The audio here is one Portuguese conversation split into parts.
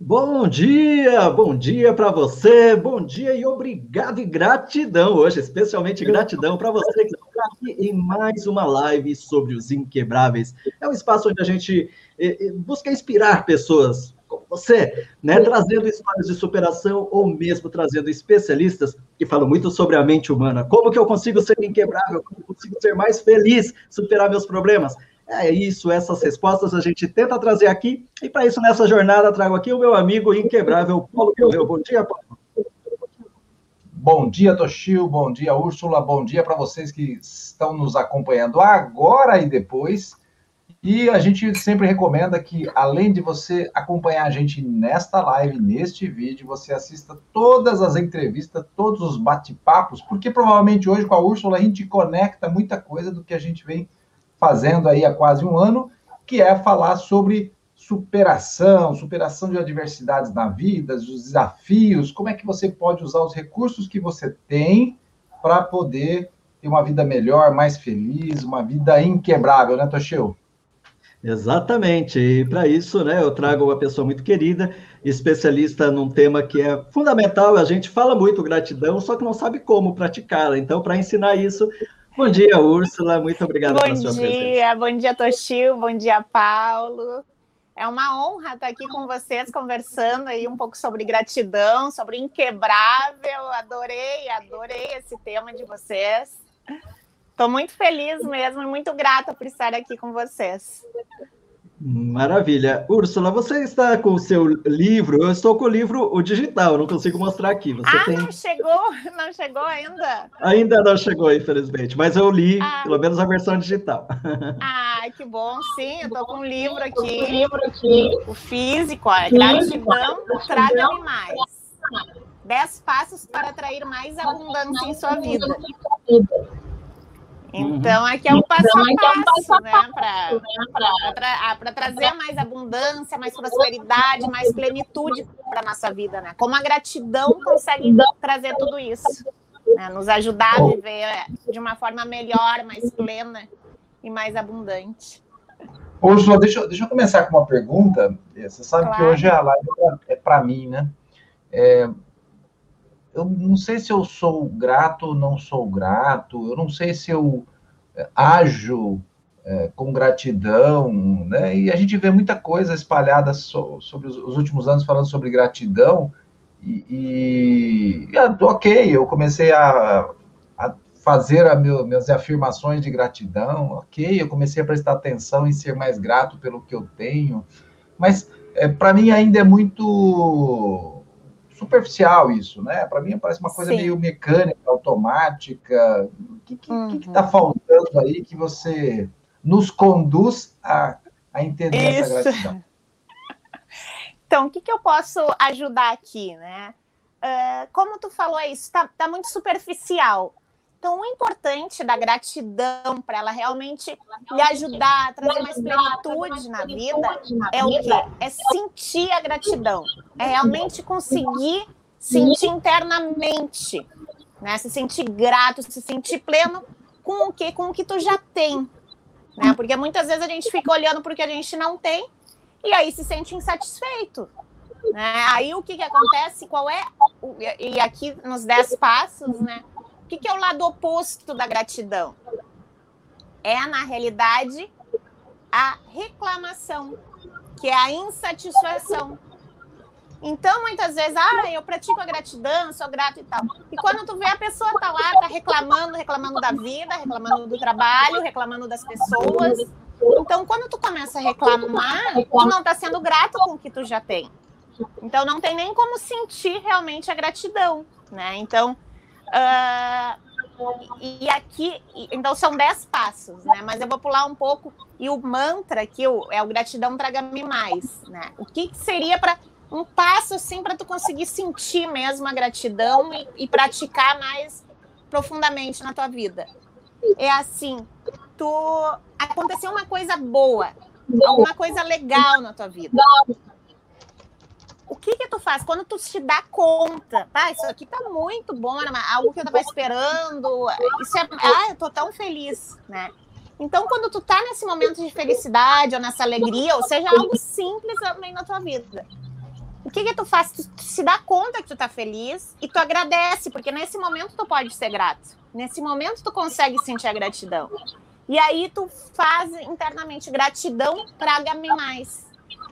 Bom dia, bom dia para você, bom dia e obrigado e gratidão hoje, especialmente gratidão para você que está aqui em mais uma live sobre os inquebráveis. É um espaço onde a gente eh, eh, busca inspirar pessoas como você, né, trazendo histórias de superação ou mesmo trazendo especialistas que falam muito sobre a mente humana. Como que eu consigo ser inquebrável? Como eu consigo ser mais feliz, superar meus problemas? É isso, essas respostas a gente tenta trazer aqui. E para isso, nessa jornada, trago aqui o meu amigo inquebrável, Paulo Correu. Bom dia, Paulo. Bom dia, Toshio. Bom dia, Úrsula. Bom dia para vocês que estão nos acompanhando agora e depois. E a gente sempre recomenda que, além de você acompanhar a gente nesta live, neste vídeo, você assista todas as entrevistas, todos os bate-papos, porque provavelmente hoje com a Úrsula a gente conecta muita coisa do que a gente vem fazendo aí há quase um ano, que é falar sobre superação, superação de adversidades na vida, os desafios, como é que você pode usar os recursos que você tem para poder ter uma vida melhor, mais feliz, uma vida inquebrável, né, Toshio? Exatamente, e para isso, né, eu trago uma pessoa muito querida, especialista num tema que é fundamental, a gente fala muito gratidão, só que não sabe como praticá-la. Então, para ensinar isso, Bom dia, Úrsula. Muito obrigada pela sua dia, presença. Bom dia, bom dia, Toshio. Bom dia, Paulo. É uma honra estar aqui com vocês, conversando aí um pouco sobre gratidão, sobre inquebrável. Adorei, adorei esse tema de vocês. Estou muito feliz mesmo e muito grata por estar aqui com vocês. Maravilha. Úrsula, você está com o seu livro? Eu estou com o livro o digital, não consigo mostrar aqui. Você ah, tem... não chegou? Não chegou ainda? Ainda não chegou, infelizmente, mas eu li, ah. pelo menos a versão digital. Ah, que bom, sim, eu estou com um livro aqui. Um livro aqui. O físico, ó, Gratidão, traga-me mais. Dez passos para atrair mais abundância em sua vida. Então, uhum. aqui é um passo então, a passo, né? Para ah, trazer mais abundância, mais prosperidade, mais plenitude para a nossa vida, né? Como a gratidão consegue trazer tudo isso, né? nos ajudar a viver de uma forma melhor, mais plena e mais abundante. Ô, João, deixa, deixa eu começar com uma pergunta. Você sabe claro. que hoje a live é para mim, né? É, eu não sei se eu sou grato ou não sou grato, eu não sei se eu é, ajo é, com gratidão, né? E a gente vê muita coisa espalhada so, sobre os, os, últimos anos falando sobre gratidão, e, e ah, ok, eu comecei a, a fazer a meu, minhas afirmações de gratidão, ok, eu comecei a prestar atenção em ser mais grato pelo que eu tenho, mas é, para mim ainda é muito superficial isso, né? Para mim parece uma coisa Sim. meio mecânica, automática. O que está uhum. que tá faltando aí que você nos conduz a, a entender isso. essa gratidão? Então, o que, que eu posso ajudar aqui, né? Uh, como tu falou, é isso está tá muito superficial. Então, o importante da gratidão para ela realmente lhe ajudar a trazer mais plenitude na vida é o quê? É sentir a gratidão. É realmente conseguir sentir internamente, né? Se sentir grato, se sentir pleno com o que com o que tu já tem, né? Porque muitas vezes a gente fica olhando para o que a gente não tem e aí se sente insatisfeito. Né? Aí o que, que acontece? Qual é? E aqui nos dez passos, né? O que, que é o lado oposto da gratidão? É, na realidade, a reclamação, que é a insatisfação. Então, muitas vezes, ah, eu pratico a gratidão, sou grato e tal. E quando tu vê a pessoa tá lá, tá reclamando, reclamando da vida, reclamando do trabalho, reclamando das pessoas. Então, quando tu começa a reclamar, tu não tá sendo grato com o que tu já tem. Então, não tem nem como sentir realmente a gratidão, né? Então, Uh, e aqui, então são dez passos, né? Mas eu vou pular um pouco. E o mantra aqui é o gratidão traga-me mais, né? O que, que seria para um passo assim para tu conseguir sentir mesmo a gratidão e, e, praticar mais profundamente na tua vida? É assim, tu aconteceu uma coisa boa, alguma coisa legal na tua vida. O que que tu faz quando tu te dá conta? Ah, isso aqui tá muito bom, algo que eu tava esperando. Isso é, ah, eu tô tão feliz, né? Então, quando tu tá nesse momento de felicidade ou nessa alegria, ou seja, algo simples também na tua vida, o que que tu faz? Tu, tu se dá conta que tu tá feliz e tu agradece, porque nesse momento tu pode ser grato. Nesse momento tu consegue sentir a gratidão. E aí tu faz internamente gratidão, traga-me mais.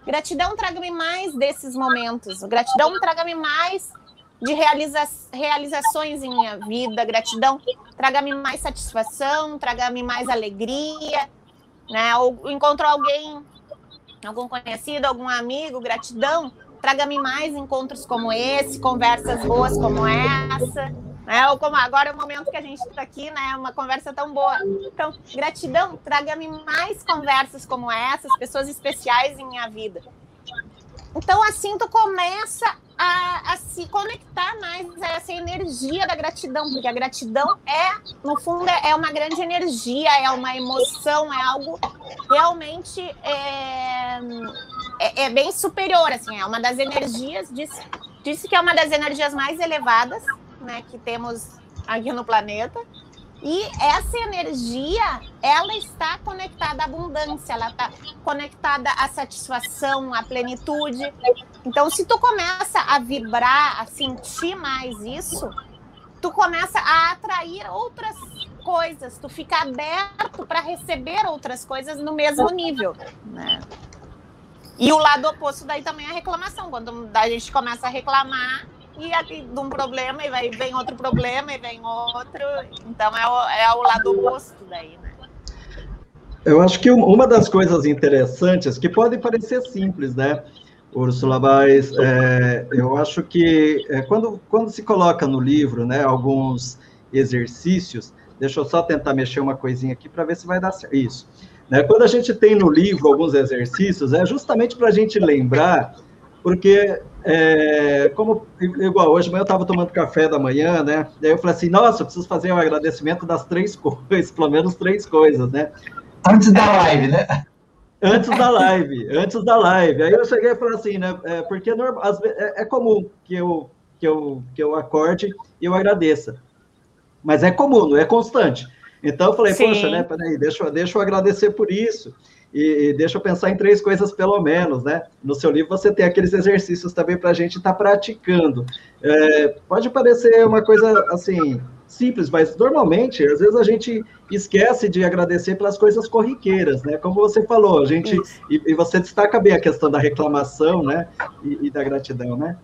Gratidão, traga-me mais desses momentos. Gratidão, traga-me mais de realiza realizações em minha vida. Gratidão, traga-me mais satisfação, traga-me mais alegria. Né? Ou encontrou alguém, algum conhecido, algum amigo, gratidão, traga-me mais encontros como esse, conversas boas como essa. Né? Ou como agora é o momento que a gente está aqui, né? Uma conversa tão boa. Então, gratidão, traga-me mais conversas como essas, pessoas especiais em minha vida. Então, assim, tu começa a, a, se conectar mais a essa energia da gratidão, porque a gratidão é, no fundo, é uma grande energia, é uma emoção, é algo realmente é, é, é bem superior, assim, é uma das energias, disse, disse que é uma das energias mais elevadas né, que temos aqui no planeta. E essa energia, ela está conectada à abundância, ela está conectada à satisfação, à plenitude. Então, se tu começa a vibrar, a sentir mais isso, tu começa a atrair outras coisas, tu fica aberto para receber outras coisas no mesmo nível, né? E o lado oposto daí também é a reclamação. Quando a gente começa a reclamar, e aqui de um problema e vai, vem outro problema e vem outro. Então é o, é o lado oposto daí, né? Eu acho que uma das coisas interessantes, que podem parecer simples, né, Úrsula, mas é, eu acho que é, quando, quando se coloca no livro né, alguns exercícios, deixa eu só tentar mexer uma coisinha aqui para ver se vai dar certo. Isso. Né, quando a gente tem no livro alguns exercícios, é justamente para a gente lembrar, porque é, como igual hoje manhã eu estava tomando café da manhã, né? Daí eu falei assim, nossa, eu preciso fazer um agradecimento das três coisas, pelo menos três coisas, né? Antes da live, né? Antes da live, antes da live. Aí eu cheguei e falei assim, né? É, porque é, é, é comum que eu, que, eu, que eu acorde e eu agradeça. Mas é comum, não é constante. Então eu falei, Sim. poxa, né? Peraí, deixa, deixa eu agradecer por isso e, e, deixa eu pensar em três coisas pelo menos, né? No seu livro você tem aqueles exercícios também para a gente estar tá praticando. É, pode parecer uma coisa assim simples, mas normalmente às vezes a gente esquece de agradecer pelas coisas corriqueiras, né? Como você falou, a gente e, e, você destaca bem a questão da reclamação, né? E, e da gratidão, né?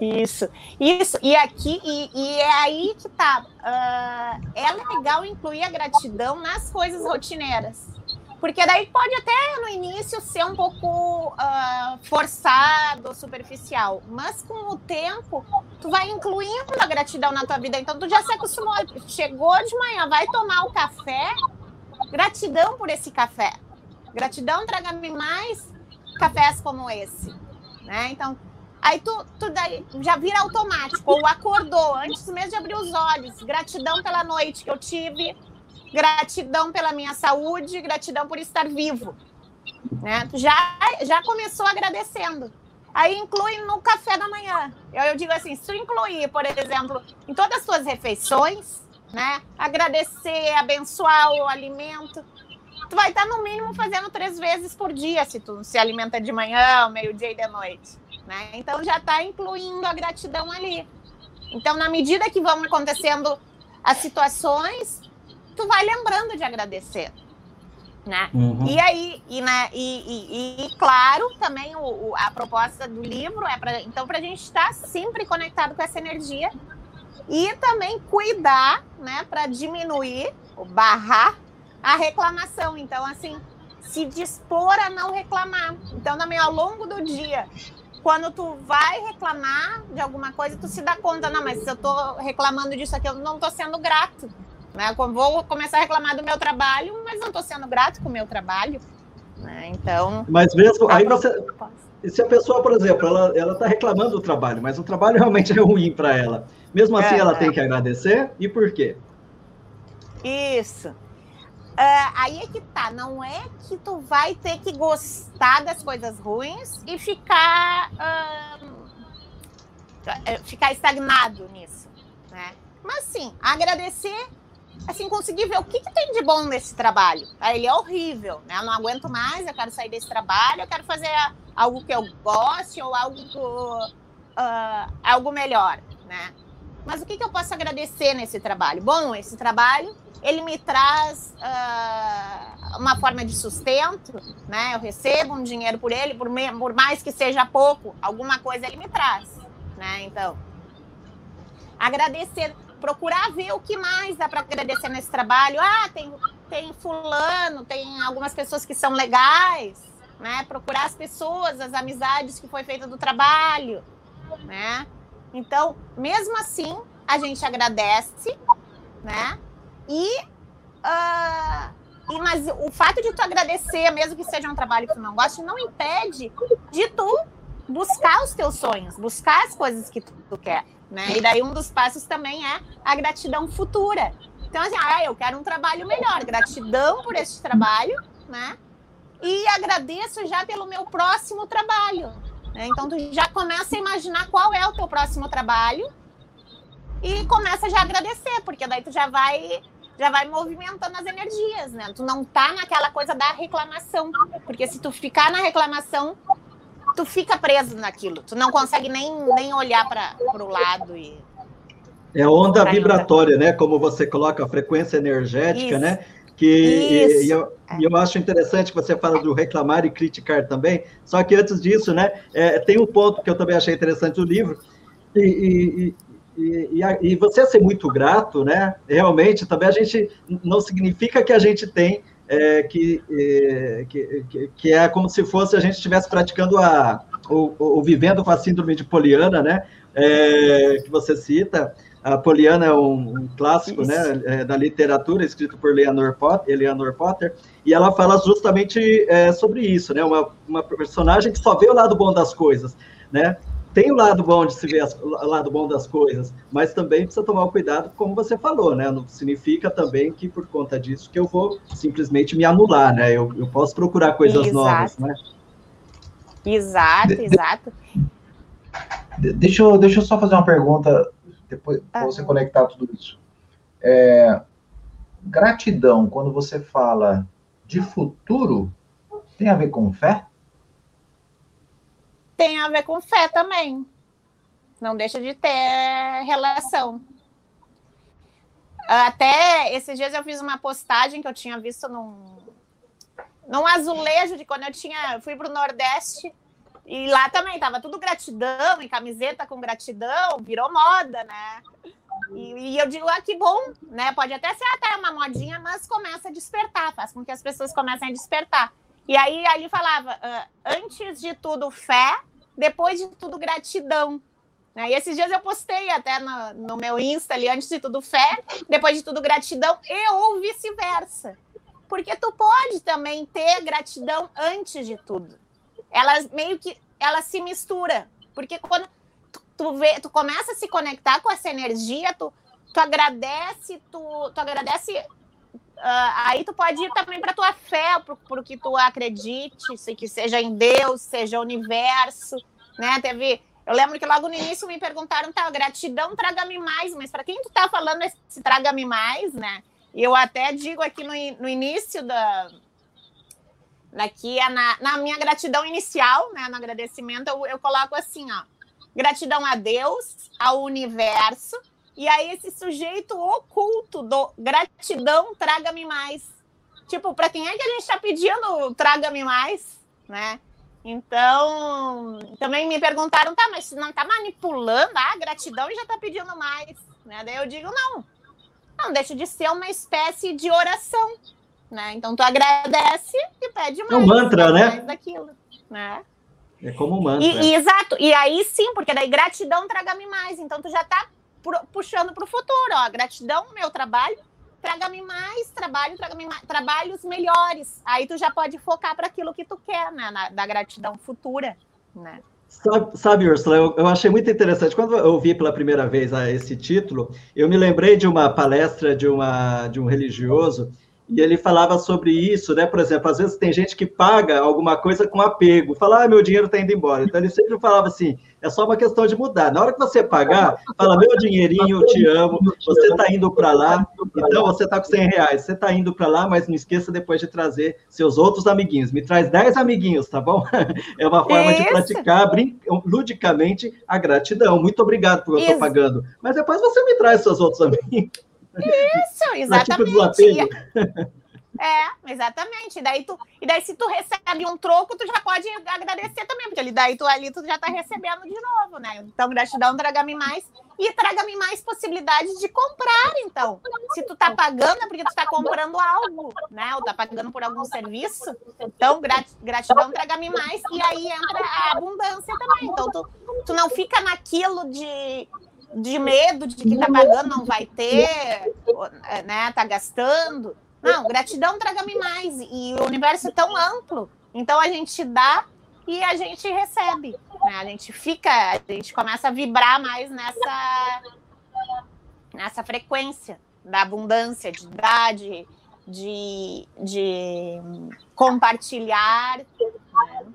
Isso, isso, e aqui, e, e é aí que tá. Uh, é legal incluir a gratidão nas coisas rotineiras. Porque daí pode até no início ser um pouco uh, forçado, superficial, mas com o tempo tu vai incluindo a gratidão na tua vida. Então tu já se acostumou, chegou de manhã, vai tomar o café, gratidão por esse café. Gratidão traga-me mais cafés como esse, né? Então Aí tu, tu daí já vira automático, ou acordou antes mesmo de abrir os olhos. Gratidão pela noite que eu tive, gratidão pela minha saúde, gratidão por estar vivo. Né? Já, já começou agradecendo. Aí inclui no café da manhã. Eu, eu digo assim, se tu incluir, por exemplo, em todas as tuas refeições, né? Agradecer, abençoar o alimento. Tu vai estar no mínimo fazendo três vezes por dia se tu se alimenta de manhã, meio-dia e de noite. Né? Então já está incluindo a gratidão ali. Então, na medida que vão acontecendo as situações, tu vai lembrando de agradecer. Né? Uhum. E aí, e, né, e, e, e claro, também o, o, a proposta do livro é para então para a gente estar sempre conectado com essa energia e também cuidar, né, para diminuir ou barrar a reclamação. Então, assim, se dispor a não reclamar. Então, também ao longo do dia, quando tu vai reclamar de alguma coisa, tu se dá conta, não, mas se eu tô reclamando disso aqui, eu não tô sendo grato. Né? Vou começar a reclamar do meu trabalho, mas não estou sendo grato com o meu trabalho. Né? Então. Mas mesmo aí você. Se a pessoa, por exemplo, ela está reclamando do trabalho, mas o trabalho realmente é ruim para ela. Mesmo assim, é, ela é. tem que agradecer. E por quê? Isso. Uh, aí é que tá, não é que tu vai ter que gostar das coisas ruins e ficar uh, ficar estagnado nisso, né? Mas sim, agradecer, assim, conseguir ver o que, que tem de bom nesse trabalho. Aí ele é horrível, né? Eu não aguento mais, eu quero sair desse trabalho, eu quero fazer algo que eu goste ou algo, uh, algo melhor, né? Mas o que, que eu posso agradecer nesse trabalho? Bom, esse trabalho ele me traz uh, uma forma de sustento, né? Eu recebo um dinheiro por ele, por, me, por, mais que seja pouco, alguma coisa ele me traz, né? Então, agradecer, procurar ver o que mais dá para agradecer nesse trabalho. Ah, tem, tem fulano, tem algumas pessoas que são legais, né? Procurar as pessoas, as amizades que foi feita do trabalho, né? Então, mesmo assim, a gente agradece, né? E, uh, e mas o fato de tu agradecer, mesmo que seja um trabalho que tu não goste, não impede de tu buscar os teus sonhos, buscar as coisas que tu, tu quer, né? E daí um dos passos também é a gratidão futura. Então, assim, ah, eu quero um trabalho melhor, gratidão por este trabalho, né? E agradeço já pelo meu próximo trabalho. Né? Então, tu já começa a imaginar qual é o teu próximo trabalho e começa já a agradecer, porque daí tu já vai já vai movimentando as energias, né? Tu não tá naquela coisa da reclamação, porque se tu ficar na reclamação, tu fica preso naquilo, tu não consegue nem, nem olhar para o lado e é onda vibratória, né? Como você coloca a frequência energética, Isso. né? Que e, eu, e, eu, acho interessante que você fala do reclamar e criticar também. Só que antes disso, né? É, tem um ponto que eu também achei interessante no livro. E, e, e, e, você ser muito grato, né? Realmente, também a gente não significa que a gente tem é, que, é, que, que, é como se fosse a gente estivesse praticando a ou, vivendo com a síndrome de Poliana, né? É, que você cita. A Poliana é um, um clássico, né, é, da literatura, escrito por Leonor Potter, Eleanor Potter, e ela fala justamente é, sobre isso, né? Uma, uma personagem que só vê o lado bom das coisas, né? tem o lado bom de se ver as, o lado bom das coisas, mas também precisa tomar o cuidado, como você falou, né? Não significa também que por conta disso que eu vou simplesmente me anular, né? Eu, eu posso procurar coisas exato. novas, né? Exato, exato. De, deixa, eu, deixa eu só fazer uma pergunta, depois ah. você conectar tudo isso. É, gratidão, quando você fala de futuro, tem a ver com fé? tem a ver com fé também. Não deixa de ter relação. Até esses dias eu fiz uma postagem que eu tinha visto num, num azulejo de quando eu tinha fui para o Nordeste e lá também tava tudo gratidão e camiseta com gratidão, virou moda, né? E, e, eu digo, ah, que bom, né? Pode até ser até uma modinha, mas começa a despertar, faz com que as pessoas comecem a despertar. E aí ali falava, uh, antes de tudo, fé, depois de tudo, gratidão. Né? E esses dias eu postei até no, no, meu Insta ali, antes de tudo, fé, depois de tudo, gratidão, e ou vice-versa. Porque tu pode também ter gratidão antes de tudo. Ela meio que ela se mistura. Porque quando tu, tu, vê, tu começa a se conectar com essa energia, tu, tu agradece, tu, tu agradece Uh, aí tu pode ir também para tua fé, para o que tu acredite, se que seja em Deus, seja universo, né? Teve, eu lembro que logo no início me perguntaram, tá, gratidão, traga-me mais, mas para quem tu tá falando esse traga-me mais, né? E eu até digo aqui no, no início da daqui é na, na minha gratidão inicial, né, no agradecimento, eu, eu coloco assim, ó, gratidão a Deus, ao universo e aí esse sujeito oculto do gratidão, traga-me mais. Tipo, para quem é que a gente está pedindo traga-me mais, né? Então, também me perguntaram, tá, mas não tá manipulando a ah, gratidão e já tá pedindo mais, né? Daí eu digo, não. Não deixa de ser uma espécie de oração, né? Então tu agradece e pede mais. É um mantra, né? Mais daquilo, né? É como um mantra. E, e, exato. E aí sim, porque daí gratidão traga-me mais. Então tu já tá puxando para o futuro, ó, gratidão, meu trabalho, traga-me mais trabalho, traga-me trabalhos melhores. Aí tu já pode focar para aquilo que tu quer, né, na, da gratidão futura, né? Sabe, sabe Ursula, eu, eu, achei muito interessante. Quando eu ouvi pela primeira vez a esse título, eu me lembrei de uma palestra de, uma, de um religioso e ele falava sobre isso, né? Por exemplo, às vezes tem gente que paga alguma coisa com apego, fala, ah, meu dinheiro está indo embora. Então ele sempre falava assim: é só uma questão de mudar. Na hora que você pagar, fala, meu dinheirinho, eu te amo, você está indo para lá, então você está com 100 reais, você está indo para lá, mas não esqueça depois de trazer seus outros amiguinhos. Me traz 10 amiguinhos, tá bom? É uma forma isso. de praticar ludicamente a gratidão. Muito obrigado por eu estar pagando. Mas depois você me traz seus outros amigos. Isso, exatamente. É, exatamente. E daí, tu, e daí, se tu recebe um troco, tu já pode agradecer também, porque daí tu ali tu já está recebendo de novo, né? Então, gratidão, traga-me mais. E traga-me mais possibilidades de comprar, então. Se tu tá pagando, é porque tu tá comprando algo, né? Ou tá pagando por algum serviço. Então, gratidão, traga-me mais. E aí entra a abundância também. Então, tu, tu não fica naquilo de de medo de que tá pagando não vai ter, né? Tá gastando. Não, gratidão traga-me mais. E o universo é tão amplo. Então a gente dá e a gente recebe. Né? A gente fica, a gente começa a vibrar mais nessa, nessa frequência da abundância, de dar, de, de, de compartilhar. Né?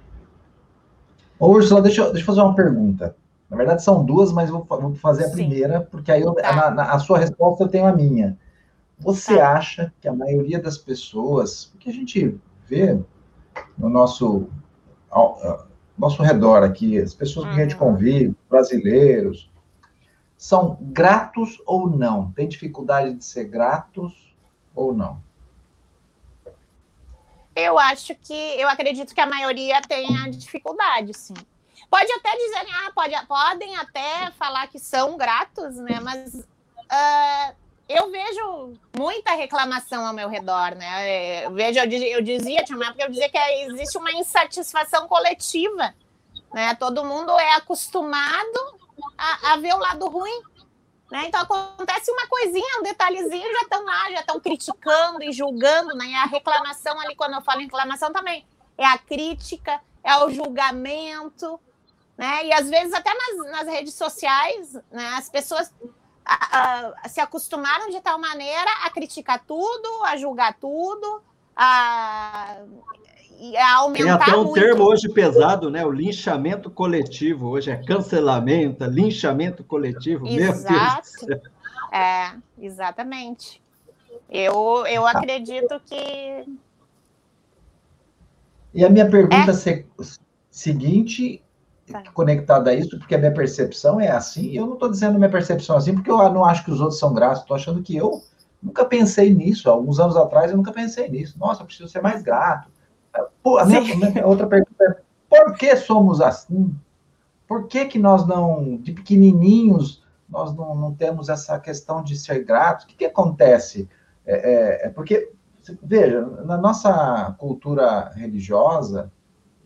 Ô, Ursula, deixa, deixa eu fazer uma pergunta. Na verdade, são duas, mas vou, vou fazer a Sim. primeira, porque aí eu, tá. na, na, a sua resposta eu tenho a minha. Você tá. acha que a maioria das pessoas, que a gente vê no nosso, ao, nosso redor aqui, as pessoas uhum. que a gente convive, brasileiros, são gratos ou não? Tem dificuldade de ser gratos ou não? Eu acho que, eu acredito que a maioria tenha dificuldade, sim. Pode até dizer, ah, pode, podem até falar que são gratos, né? Mas uh, eu vejo muita reclamação ao meu redor, né? Eu vejo, eu, dizia, tinha época eu dizia que existe uma insatisfação coletiva, né? Todo mundo é acostumado a, a ver o lado ruim, né? Então acontece uma coisinha, um detalhezinho, já estão lá, já estão criticando e julgando, né? E a reclamação ali, quando eu falo em reclamação também, é a crítica, é o julgamento, né? E às vezes até nas, nas redes sociais, né, as pessoas a, a, se acostumaram de tal maneira a criticar tudo, a julgar tudo, a, a aumentar. Tem até um muito. termo hoje pesado, né? O linchamento coletivo. Hoje é cancelamento, linchamento coletivo. Exato. É, exatamente. Eu, eu acredito que. E a minha pergunta é... seguinte tá. conectada a isso, porque a minha percepção é assim. Eu não estou dizendo minha percepção assim, porque eu não acho que os outros são gratos. Estou achando que eu nunca pensei nisso. Alguns anos atrás eu nunca pensei nisso. Nossa, eu preciso ser mais grato. Pô, a minha, minha outra pergunta é: por que somos assim? Por que, que nós não, de pequenininhos, nós não, não temos essa questão de ser gratos? O que, que acontece? É, é, é porque, veja, na nossa cultura religiosa,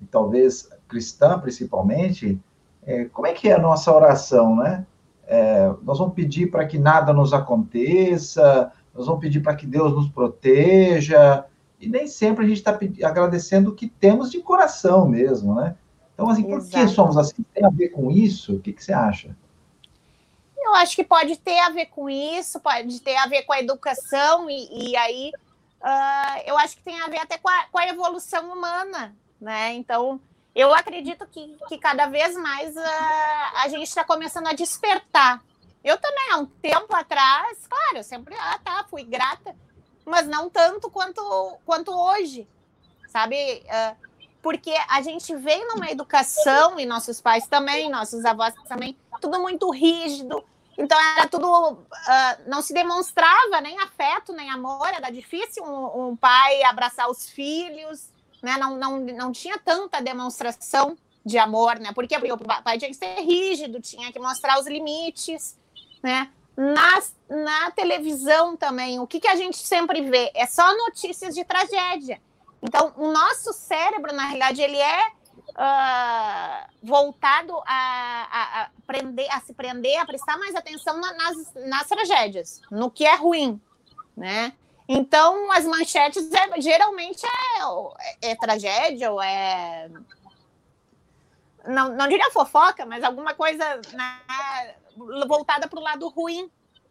e talvez cristã principalmente, é, como é que é a nossa oração, né? É, nós vamos pedir para que nada nos aconteça, nós vamos pedir para que Deus nos proteja, e nem sempre a gente está agradecendo o que temos de coração mesmo, né? Então, assim, por que somos assim? Tem a ver com isso? O que, que você acha? Eu acho que pode ter a ver com isso, pode ter a ver com a educação, e, e aí uh, eu acho que tem a ver até com a, com a evolução humana, né? Então, eu acredito que, que cada vez mais uh, a gente está começando a despertar. Eu também, há um tempo atrás, claro, eu sempre, ah, tá, fui grata, mas não tanto quanto, quanto hoje, sabe? Uh, porque a gente veio numa educação, e nossos pais também, nossos avós também, tudo muito rígido, então era tudo. Uh, não se demonstrava nem afeto, nem amor, era difícil um, um pai abraçar os filhos, né? Não, não, não tinha tanta demonstração de amor, né? Porque, o pai tinha que ser rígido, tinha que mostrar os limites, né? Na, na televisão também, o que, que a gente sempre vê? É só notícias de tragédia. Então, o nosso cérebro, na realidade, ele é uh, voltado a, a, a, prender, a se prender, a prestar mais atenção nas, nas tragédias, no que é ruim, né? Então, as manchetes é, geralmente é, é, tragédia ou é. Não, não diria fofoca, mas alguma coisa né, voltada para o lado ruim.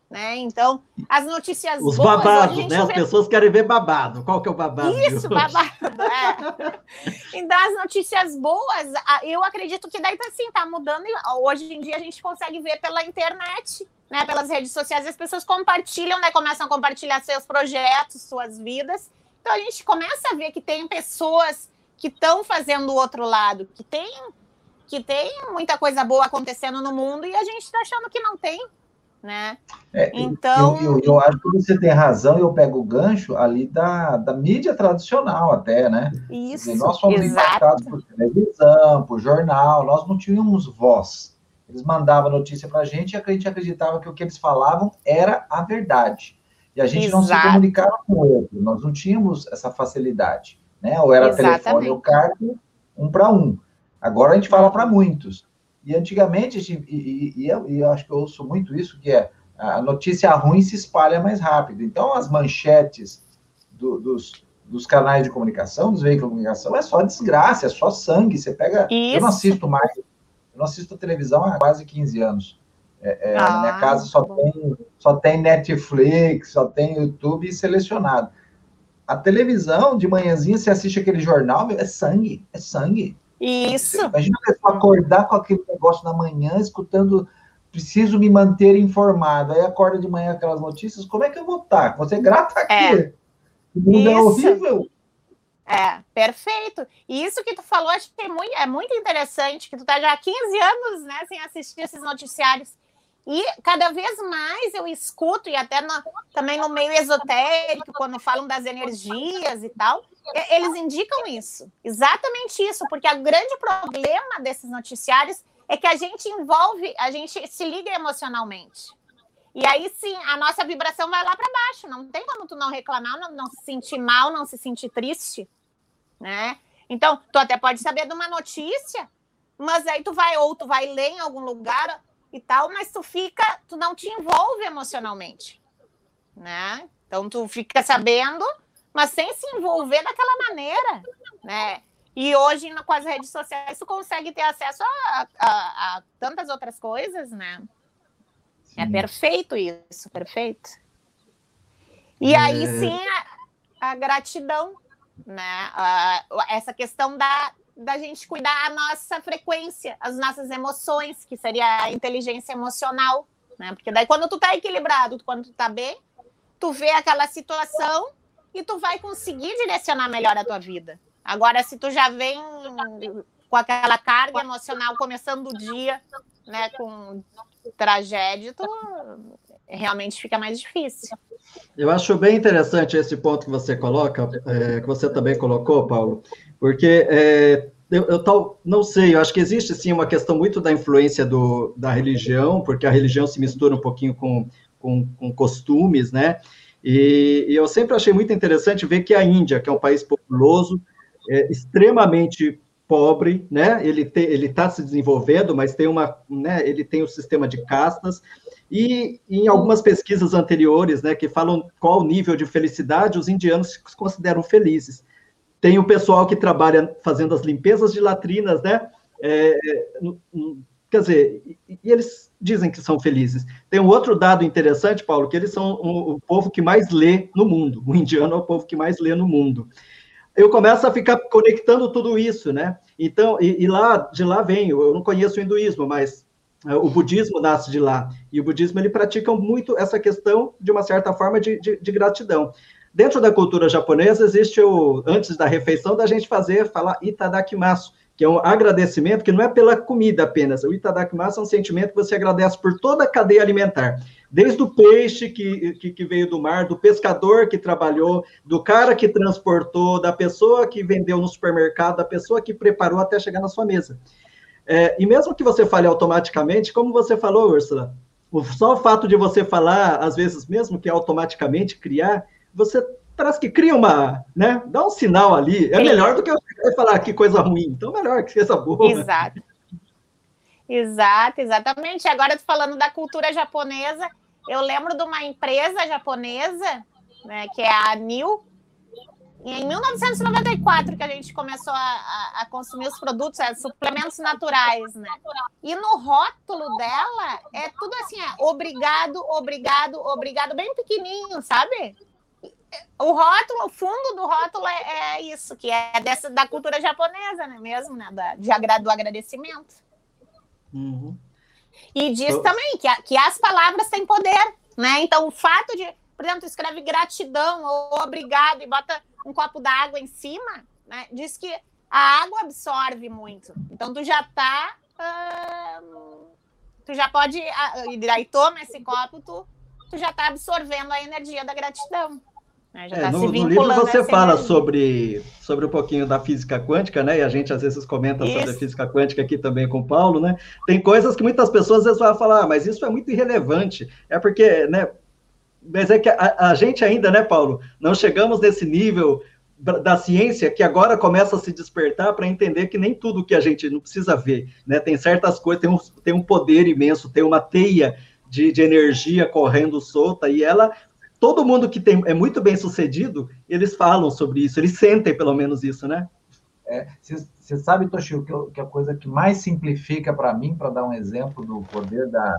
Né? Então, as notícias Os boas. babados, né? As pessoas querem ver babado. Qual que é o babado? Isso, babado. É. Então, as notícias boas, eu acredito que daí assim, tá mudando. Hoje em dia a gente consegue ver pela internet, né? Pelas redes sociais, as pessoas compartilham, né? Começam a compartilhar seus projetos, suas vidas. Então a gente começa a ver que tem pessoas que estão fazendo o outro lado, que tem, que tem muita coisa boa acontecendo no mundo e a gente está achando que não tem né? É, então. Eu, eu, eu, acho que você tem razão, eu pego o gancho ali da, da mídia tradicional, até, né? Isso. Dizer, nós fomos exato. impactados por televisão, por jornal, nós não tínhamos voz. Eles mandavam notícia para a gente e a gente acreditava que o que eles falavam era a verdade. E a gente exato. não se comunicava com o outro, nós não tínhamos essa facilidade. Né? Ou era Exatamente. telefone ou carta, um para um. Agora a gente fala para muitos. E antigamente, e, e, e, eu, e, eu, acho que eu ouço muito isso, que é a notícia ruim se espalha mais rápido. Então, as manchetes do, dos, dos canais de comunicação, dos veículos de comunicação, é só desgraça, é só sangue. Você pega. Isso. Eu não assisto mais, eu não assisto televisão há quase 15 anos. É, é, ah, na minha casa só tem, só tem Netflix, só tem YouTube selecionado. A televisão, de manhãzinha, você assiste aquele jornal, é sangue, é sangue. Isso. Imagina a pessoa acordar com aquele negócio na manhã, escutando, preciso me manter informado. Aí acorda de manhã aquelas notícias, como é que eu vou estar? Você é grata aqui. É. O mundo é é horrível. É, perfeito. E isso que tu falou, acho que é muito, é muito interessante, que tu tá já há 15 anos, né, sem assistir esses noticiários. E cada vez mais eu escuto, e até no, também no meio esotérico, quando falam das energias e tal, eles indicam isso, exatamente isso, porque o grande problema desses noticiários é que a gente envolve, a gente se liga emocionalmente. E aí sim, a nossa vibração vai lá para baixo. Não tem como tu não reclamar, não, não, se sentir mal, não se sentir triste, né? Então, tu até pode saber de uma notícia, mas aí tu vai ou tu vai ler em algum lugar e tal, mas tu fica, tu não te envolve emocionalmente, né? Então tu fica sabendo, mas sem se envolver daquela maneira, né? E hoje, com as redes sociais, tu consegue ter acesso a, a, a tantas outras coisas, né? É sim. É perfeito isso, perfeito. E é... aí sim a, a gratidão, né? essa questão da, da gente cuidar a nossa frequência, as nossas emoções, que seria a inteligência emocional, né? Porque daí quando tu tá equilibrado, quando tu tá bem, tu vê aquela situação e tu vai conseguir direcionar melhor a tua vida. Agora, se tu já vem com aquela carga emocional começando o dia, né, com tragédia, tu realmente fica mais difícil. Eu acho bem interessante esse ponto que você coloca, é, que você também colocou, Paulo, porque é, eu, eu tal, não sei, eu acho que existe sim uma questão muito da influência do, da religião, porque a religião se mistura um pouquinho com, com, com costumes, né? E, e, eu sempre achei muito interessante ver que a Índia, que é um país populoso, é extremamente pobre, né? Ele está se desenvolvendo, mas tem uma, né? Ele tem um sistema de castas e em algumas pesquisas anteriores, né, que falam qual o nível de felicidade os indianos se consideram felizes. Tem o pessoal que trabalha fazendo as limpezas de latrinas, né? É, quer dizer, e, eles dizem que são felizes. Tem um outro dado interessante, Paulo, que eles são o, povo que mais lê no mundo. O indiano é o povo que mais lê no mundo. Eu começo a ficar conectando tudo isso, né? Então, e, e lá de lá vem. Eu não conheço o hinduísmo, mas o budismo nasce de lá. E o budismo ele pratica muito essa questão de uma certa forma de, de, de gratidão. Dentro da cultura japonesa existe o antes da refeição da gente fazer falar itadakimasu, que é um agradecimento que não é pela comida apenas. O itadakimasu é um sentimento que você agradece por toda a cadeia alimentar. Desde o peixe que, que, que, veio do mar, do pescador que trabalhou, do cara que transportou, da pessoa que vendeu no supermercado, da pessoa que preparou até chegar na sua mesa. É, e mesmo que você fale automaticamente, como você falou, Ursula, só o fato de você falar, às vezes mesmo que automaticamente criar, você parece que cria uma, né? Dá um sinal ali. É melhor do que eu falar que coisa ruim. Então, melhor que coisa boa. Exato. Exato, exatamente. Agora, falando da cultura japonesa, eu lembro de uma empresa japonesa, né, que é a NIL, em 1994 que a gente começou a, a, a consumir os produtos, é, suplementos naturais, né? E no rótulo dela é tudo assim, é obrigado, obrigado, obrigado, bem pequenininho, sabe? O rótulo, o fundo do rótulo é, é isso, que é dessa da cultura japonesa, né? Mesmo, né? Da, de, do agradecimento. Uhum. E diz também que, que as palavras têm poder, né? Então, o fato de, por exemplo, escreve gratidão ou obrigado e bota um copo d'água em cima, né? Diz que a água absorve muito. Então, tu já tá. Uh, tu já pode. Uh, e daí toma esse copo, tu, tu já tá absorvendo a energia da gratidão. Né? É, tá no, no, livro você fala sobre, sobre um pouquinho da física quântica, né? E a gente às vezes comenta isso. sobre a física quântica aqui também com o Paulo, né? Tem coisas que muitas pessoas às vezes vão falar, ah, mas isso é muito irrelevante. É porque, né? Mas é que a, a gente ainda, né, Paulo, não chegamos nesse nível da ciência que agora começa a se despertar para entender que nem tudo que a gente não precisa ver, né? Tem certas coisas, tem um, tem um poder imenso, tem uma teia de, de energia correndo solta e ela todo mundo que tem, é muito bem sucedido, eles falam sobre isso, eles sentem pelo menos isso, né? Você é, sabe, Toshio, que, que, a coisa que mais simplifica para mim, para dar um exemplo do poder da,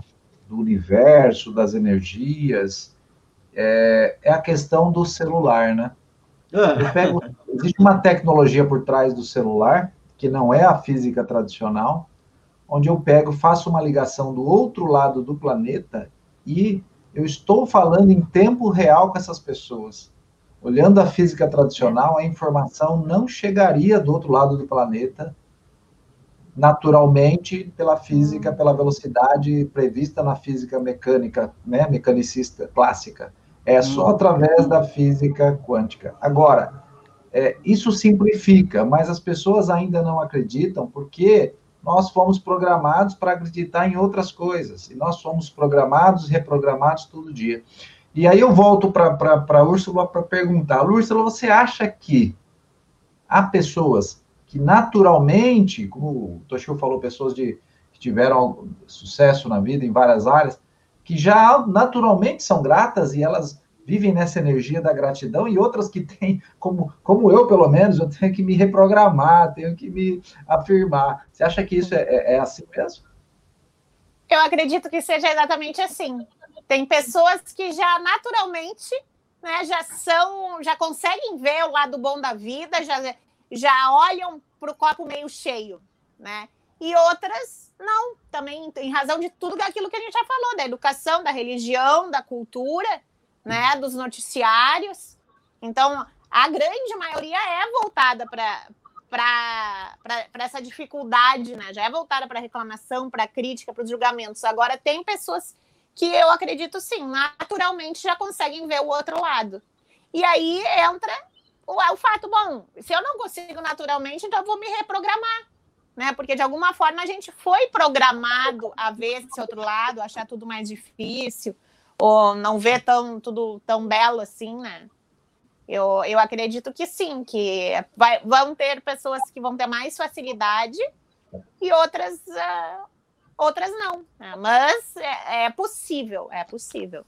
do universo, das energias, é, é a questão do celular, né? Ah. Pego, existe uma tecnologia por trás do celular, que não é a física tradicional, onde eu pego, faço uma ligação do outro lado do planeta e eu estou falando em tempo real com essas pessoas. Olhando a física tradicional, a informação não chegaria do outro lado do planeta naturalmente pela física, pela velocidade prevista na física mecânica, né, mecanicista clássica. É só hum. através da física quântica. Agora, é, isso simplifica, mas as pessoas ainda não acreditam porque nós fomos programados para acreditar em outras coisas. E nós fomos programados e reprogramados todo dia. E aí eu volto para a Úrsula para perguntar. Úrsula, você acha que há pessoas que naturalmente, como o Toshio falou, pessoas de, que tiveram sucesso na vida em várias áreas, que já naturalmente são gratas e elas vivem nessa energia da gratidão e outras que têm, como, como eu, pelo menos, eu tenho que me reprogramar, tenho que me afirmar. Você acha que isso é, é, é assim mesmo? Eu acredito que seja exatamente assim. Tem pessoas que já naturalmente né, já são, já conseguem ver o lado bom da vida, já, já olham para o copo meio cheio, né? E outras não, também em razão de tudo aquilo que a gente já falou, da educação, da religião, da cultura, né, dos noticiários. Então, a grande maioria é voltada para para essa dificuldade, né? Já é voltada para reclamação, para crítica, para os julgamentos. Agora, tem pessoas que eu acredito sim, naturalmente já conseguem ver o outro lado. E aí entra o, o fato, bom, se eu não consigo naturalmente, então eu vou me reprogramar. Né? Porque de alguma forma a gente foi programado a ver esse outro lado, achar tudo mais difícil, ou não vê tão, tudo tão belo assim, né? Eu, eu acredito que sim, que vai, vão ter pessoas que vão ter mais facilidade e outras, uh, outras não. Né? Mas é, é, possível, é possível.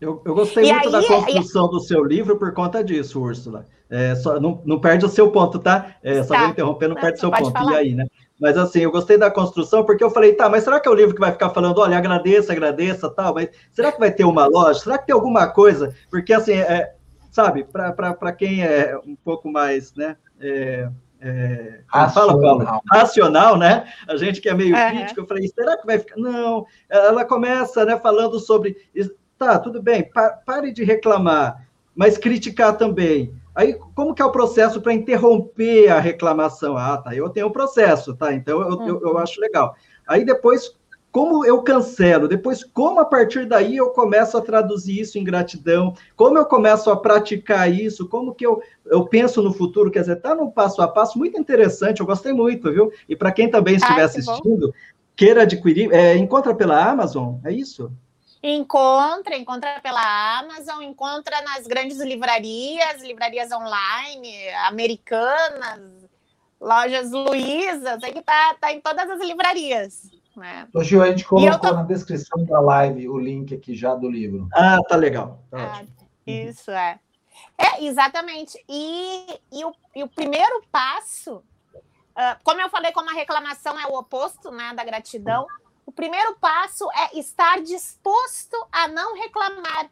Eu, eu gostei e muito aí, da construção e... do seu livro por conta disso, Úrsula. É, só, não, não perde o seu ponto, tá? É, só tá. vou interromper, não, perde o seu ponto. Falar. E aí, né? Mas assim, eu gostei da construção, porque eu falei, tá, mas será que é o livro que vai ficar falando, olha, agradeça, agradeça, tal, mas será que vai ter uma loja? Será que tem alguma coisa? Porque assim, é, sabe, para quem é um pouco mais, né? É, é, fala, Paulo? Racional, né? A gente que é meio é. crítico, eu falei, será que vai ficar? Não, ela começa, né, falando sobre, tá, tudo bem, pa, pare de reclamar, mas criticar também. Aí, como que é o processo para interromper a reclamação? Ah, tá, eu tenho um processo, tá? Então, eu, uhum. eu, eu, acho legal. Aí, depois, como eu cancelo? Depois, como a partir daí eu começo a traduzir isso em gratidão? Como eu começo a praticar isso? Como que eu, eu penso no futuro? Quer dizer, tá num passo a passo muito interessante, eu gostei muito, viu? E para quem também estiver ah, assistindo, bom. queira adquirir, é, encontra pela Amazon, é isso? Encontra, encontra pela Amazon, encontra nas grandes livrarias, livrarias online, americanas, lojas Luizas, aí que tá, tá em todas as livrarias. Né? Ô, Gil, a gente colocou tô... na descrição da live o link aqui já do livro. Ah, tá legal. Tá ah, isso é. É, exatamente. E, e, o, e o primeiro passo, uh, como eu falei, como a reclamação é o oposto né, da gratidão, primeiro passo é estar disposto a não reclamar.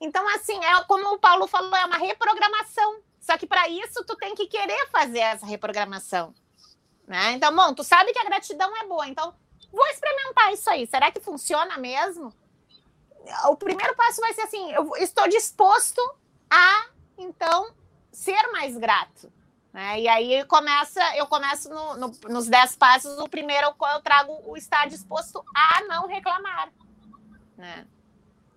Então, assim, é como o Paulo falou, é uma reprogramação. Só que para isso tu tem que querer fazer essa reprogramação. Né? Então, bom, tu sabe que a gratidão é boa, então vou experimentar isso aí. Será que funciona mesmo? O primeiro passo vai ser assim: eu estou disposto a então ser mais grato. Né? E aí começa, eu começo no, no, nos dez passos, o primeiro eu trago o estar disposto a não reclamar. Né?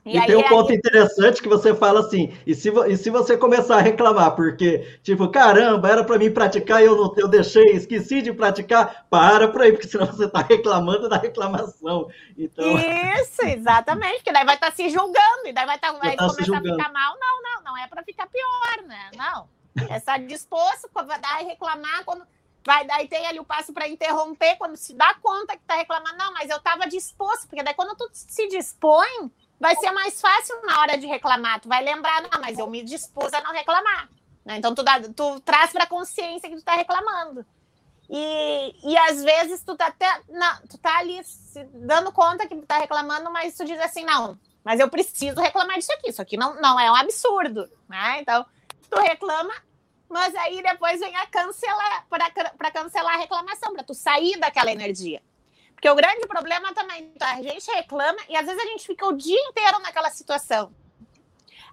E, e tem um ponto aí... interessante que você fala assim, e se, e se você começar a reclamar, porque, tipo, caramba, era para mim praticar e eu não eu deixei, esqueci de praticar, para por aí, porque senão você está reclamando da reclamação. Então... Isso, exatamente, porque daí vai estar tá se julgando, e daí vai, tá, vai tá começar a ficar mal. Não, não, não é para ficar pior, né? Não. É estar disposto, vai dar e reclamar quando. Vai, daí tem ali o passo para interromper, quando se dá conta que está reclamando. Não, mas eu estava disposto, porque daí quando tu se dispõe vai ser mais fácil na hora de reclamar. Tu vai lembrar, não, mas eu me dispus a não reclamar. Né? Então, tu, dá, tu traz para consciência que tu está reclamando. E, e às vezes tu tá até. Não, tu tá ali se dando conta que tu tá reclamando, mas tu diz assim, não, mas eu preciso reclamar disso aqui. Isso aqui não, não é um absurdo. Né? Então, tu reclama, mas aí depois vem a cancelar para cancelar a reclamação, para tu sair daquela energia. Porque o grande problema também, tá? a gente reclama e às vezes a gente fica o dia inteiro naquela situação.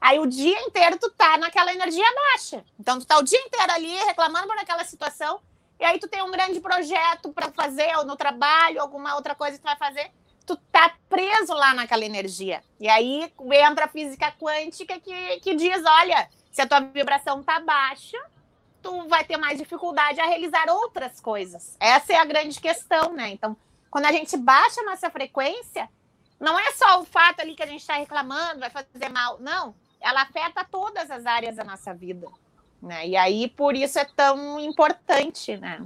Aí o dia inteiro tu tá naquela energia baixa. Então tu tá o dia inteiro ali reclamando por aquela situação e aí tu tem um grande projeto para fazer ou no trabalho, alguma outra coisa que tu vai fazer, tu tá preso lá naquela energia. E aí entra a física quântica que, que diz, olha, se a tua vibração tá baixa, tu vai ter mais dificuldade a realizar outras coisas. Essa é a grande questão, né? Então, quando a gente baixa a nossa frequência, não é só o fato ali que a gente está reclamando, vai fazer mal. Não, ela afeta todas as áreas da nossa vida. Né? E aí, por isso é tão importante, né?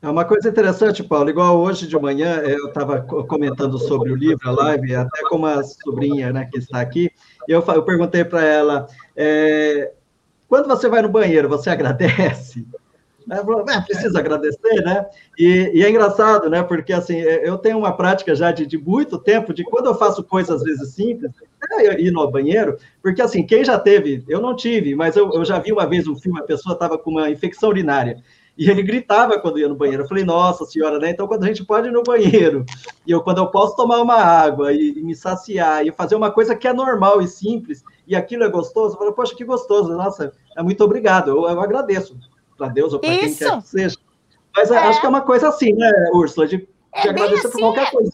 É uma coisa interessante, Paulo. Igual hoje de manhã, eu estava comentando sobre o livro, a live, até com uma sobrinha né, que está aqui, e eu, eu perguntei para ela: é, quando você vai no banheiro, você agradece? É, precisa agradecer, né? E, e, é engraçado, né? Porque assim, eu tenho uma prática já de, de muito tempo, de quando eu faço coisas às vezes simples, é ir no banheiro, porque assim, quem já teve, eu não tive, mas eu, eu já vi uma vez um filme, a pessoa estava com uma infecção urinária. E ele gritava quando ia no banheiro. Eu falei, nossa senhora, né? Então, quando a gente pode ir no banheiro, e eu, quando eu posso tomar uma água e, e me saciar, e fazer uma coisa que é normal e simples, e aquilo é gostoso, eu falo, poxa, que gostoso, nossa, é muito obrigado, eu, eu agradeço para Deus ou para quem quer que seja. Mas é. acho que é uma coisa assim, né, Úrsula, de, de é agradecer assim, por qualquer é, coisa.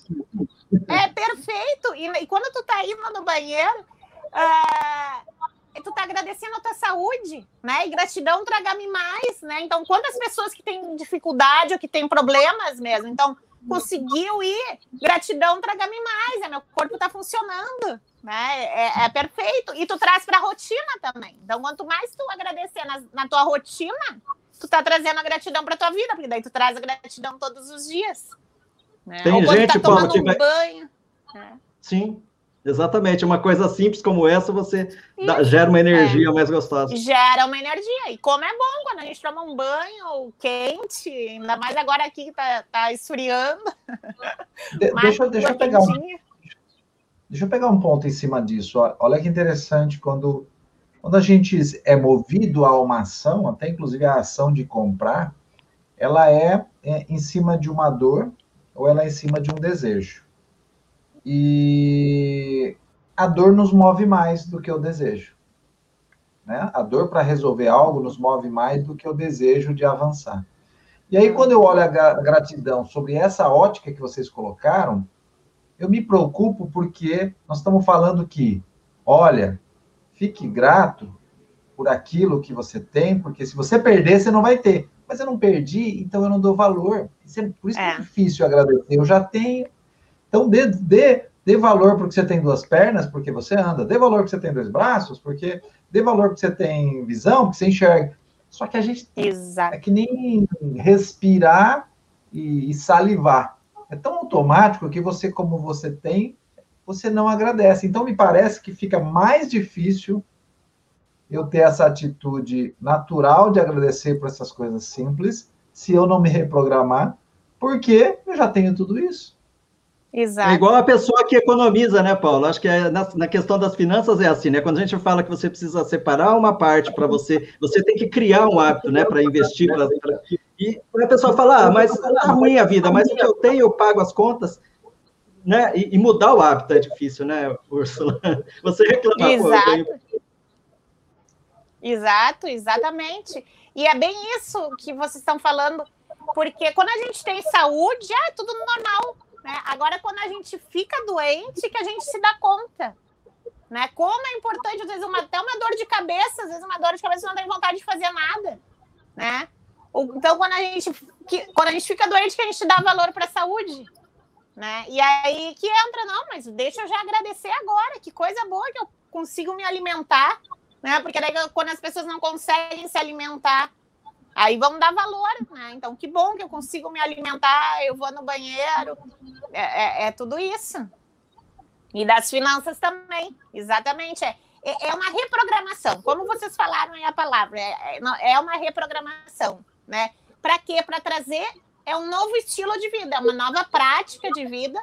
É perfeito. E, e, quando tu tá indo no banheiro, uh, tu tá agradecendo a tua saúde, né? E gratidão traga-me mais, né? Então, quantas pessoas que têm dificuldade ou que têm problemas mesmo, então conseguiu ir, gratidão traga-me mais, é, meu corpo tá funcionando, né? É, é perfeito. E tu traz para a rotina também. Então, quanto mais tu agradecer na, na tua rotina, tu tá trazendo a gratidão para tua vida, porque daí tu traz a gratidão todos os dias. Né? Tem Ou quando gente, tá tomando um vai... banho. Né? Sim, Exatamente, uma coisa simples como essa, você dá, gera uma energia é. mais gostosa. Gera uma energia. E como é bom quando a gente toma um banho quente, ainda mais agora aqui que tá, tá esfriando. De, deixa, deixa eu pegar um, Deixa eu pegar um ponto em cima disso. Olha que interessante, quando, quando a gente é movido a uma ação, até inclusive a ação de comprar, ela é, é em cima de uma dor ou ela é em cima de um desejo. E a dor nos move mais do que o desejo. Né? A dor para resolver algo nos move mais do que o desejo de avançar. E aí, quando eu olho a gratidão sobre essa ótica que vocês colocaram, eu me preocupo porque nós estamos falando que, olha, fique grato por aquilo que você tem, porque se você perder, você não vai ter. Mas eu não perdi, então eu não dou valor. É, por isso é. que é difícil agradecer. Eu já tenho. Então, dê, dê, dê valor porque você tem duas pernas, porque você anda. Dê valor porque você tem dois braços, porque. Dê valor porque você tem visão, porque você enxerga. Só que a gente. Exato. É que nem respirar e, e salivar é tão automático que você, como você tem, você não agradece. Então, me parece que fica mais difícil eu ter essa atitude natural de agradecer por essas coisas simples, se eu não me reprogramar, porque eu já tenho tudo isso. Exato. É igual a pessoa que economiza, né, Paulo? Acho que é na, na, questão das finanças é assim, né? Quando a gente fala que você precisa separar uma parte para você, você tem que criar um hábito, né, para investir. Pra, pra, e a pessoa fala, ah, mas tá ruim a vida, mas o que eu tenho, eu pago as contas. Né? E, e mudar o hábito é difícil, né, Úrsula? Você reclama. Exato. Pô, tenho... Exato, exatamente. E é bem isso que vocês estão falando, porque quando a gente tem saúde, é tudo normal né? Agora, quando a gente fica doente, que a gente se dá conta. Né? Como é importante, às vezes, uma, até uma dor de cabeça, às vezes uma dor de cabeça não tem vontade de fazer nada. Né? Então, quando a gente, que, quando a gente fica doente, que a gente dá valor para a saúde. Né? E aí que entra, não, mas deixa eu já agradecer agora, que coisa boa que eu consigo me alimentar, né? Porque daí quando as pessoas não conseguem se alimentar Aí vão dar valor, né? Então, que bom que eu consigo me alimentar, eu vou no banheiro, é, é, é tudo isso. E das finanças também, exatamente. É, é, é uma reprogramação, como vocês falaram aí a palavra, é, é, é uma reprogramação, né? Para quê? Para trazer é um novo estilo de vida, é uma nova prática de vida